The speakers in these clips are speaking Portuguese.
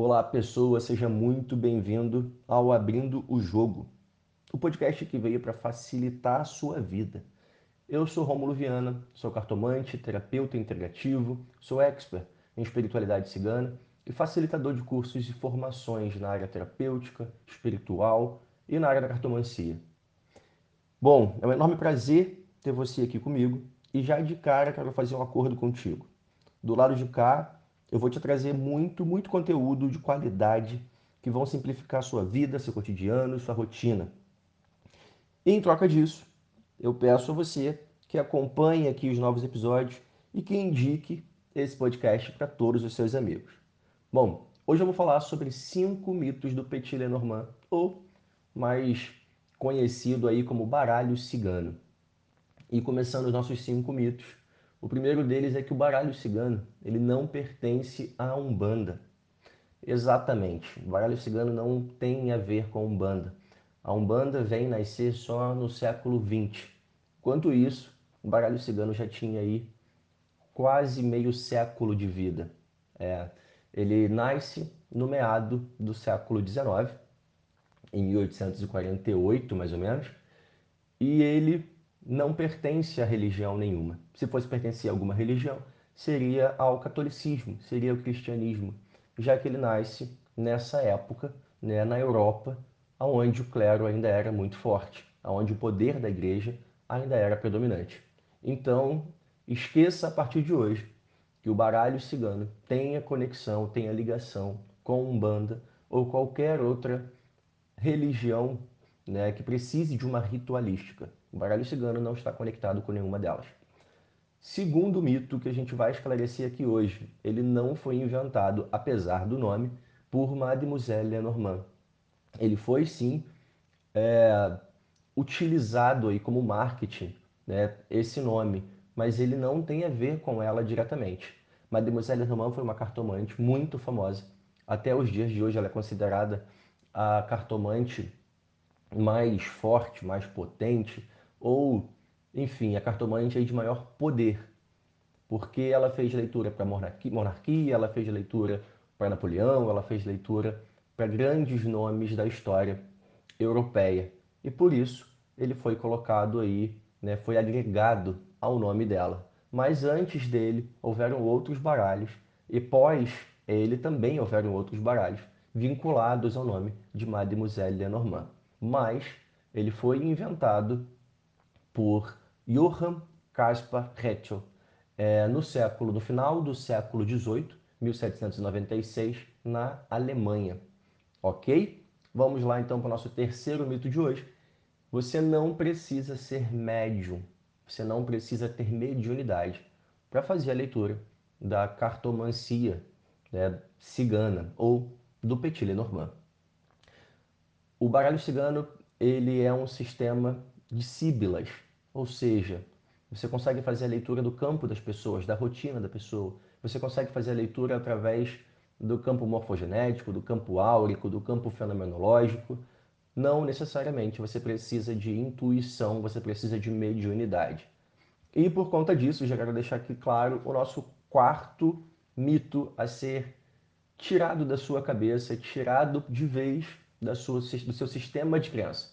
Olá, pessoa, seja muito bem-vindo ao Abrindo o Jogo, o podcast que veio para facilitar a sua vida. Eu sou Romulo Viana, sou cartomante, terapeuta integrativo, sou expert em espiritualidade cigana e facilitador de cursos e formações na área terapêutica, espiritual e na área da cartomancia. Bom, é um enorme prazer ter você aqui comigo e já de cara quero fazer um acordo contigo. Do lado de cá, eu vou te trazer muito, muito conteúdo de qualidade que vão simplificar a sua vida, seu cotidiano, sua rotina. E em troca disso, eu peço a você que acompanhe aqui os novos episódios e que indique esse podcast para todos os seus amigos. Bom, hoje eu vou falar sobre cinco mitos do Petit Lenormand, ou mais conhecido aí como baralho cigano. E começando os nossos cinco mitos, o primeiro deles é que o baralho cigano ele não pertence à Umbanda. Exatamente, o baralho cigano não tem a ver com a Umbanda. A Umbanda vem nascer só no século XX. Enquanto isso, o baralho cigano já tinha aí quase meio século de vida. É, ele nasce no meado do século XIX, em 1848 mais ou menos, e ele não pertence a religião nenhuma. Se fosse pertencer a alguma religião, seria ao catolicismo, seria ao cristianismo, já que ele nasce nessa época, né, na Europa, onde o clero ainda era muito forte, onde o poder da igreja ainda era predominante. Então, esqueça a partir de hoje que o baralho cigano tenha conexão, tenha ligação com Umbanda ou qualquer outra religião né, que precise de uma ritualística. O baralho cigano não está conectado com nenhuma delas. Segundo mito que a gente vai esclarecer aqui hoje, ele não foi inventado, apesar do nome, por Mademoiselle Lenormand. Ele foi sim é, utilizado aí como marketing, né, esse nome, mas ele não tem a ver com ela diretamente. Mademoiselle Lenormand foi uma cartomante muito famosa. Até os dias de hoje ela é considerada a cartomante mais forte, mais potente, ou, enfim, a cartomante de maior poder, porque ela fez leitura para monarquia, ela fez leitura para Napoleão, ela fez leitura para grandes nomes da história europeia. E por isso ele foi colocado aí, né, foi agregado ao nome dela. Mas antes dele houveram outros baralhos e pós ele também houveram outros baralhos vinculados ao nome de Mademoiselle Lenormand. Mas ele foi inventado por Johann Caspar Rätschel é, no século, no final do século XVIII, 1796, na Alemanha. Ok? Vamos lá então para o nosso terceiro mito de hoje. Você não precisa ser médium, você não precisa ter mediunidade para fazer a leitura da cartomancia né, cigana ou do Petit Lenormand. O baralho cigano ele é um sistema de síbilas, ou seja, você consegue fazer a leitura do campo das pessoas, da rotina da pessoa. Você consegue fazer a leitura através do campo morfogenético, do campo áurico, do campo fenomenológico. Não necessariamente você precisa de intuição, você precisa de mediunidade. E por conta disso, já quero deixar aqui claro o nosso quarto mito a ser tirado da sua cabeça, tirado de vez da sua, do seu sistema de crença.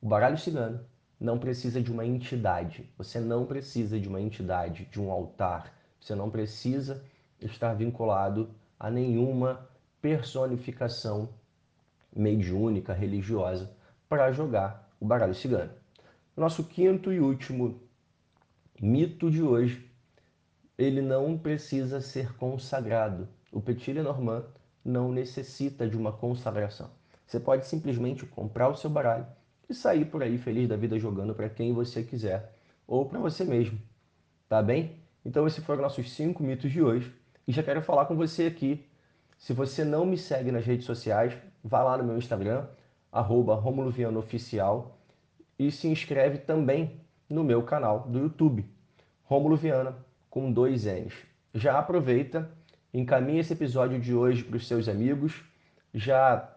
O baralho cigano não precisa de uma entidade. Você não precisa de uma entidade, de um altar. Você não precisa estar vinculado a nenhuma personificação mediúnica, religiosa, para jogar o baralho cigano. Nosso quinto e último mito de hoje, ele não precisa ser consagrado. O Petit Lenormand não necessita de uma consagração. Você pode simplesmente comprar o seu baralho e sair por aí feliz da vida jogando para quem você quiser ou para você mesmo, tá bem? Então esses foram nossos cinco mitos de hoje e já quero falar com você aqui. Se você não me segue nas redes sociais, vá lá no meu Instagram, arroba Oficial e se inscreve também no meu canal do YouTube, Romulo Viana, com dois N's. Já aproveita, encaminha esse episódio de hoje para os seus amigos, já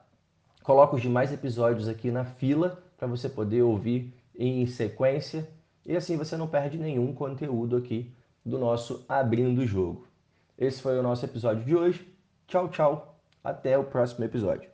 coloca os demais episódios aqui na fila para você poder ouvir em sequência e assim você não perde nenhum conteúdo aqui do nosso Abrindo o Jogo. Esse foi o nosso episódio de hoje. Tchau, tchau. Até o próximo episódio.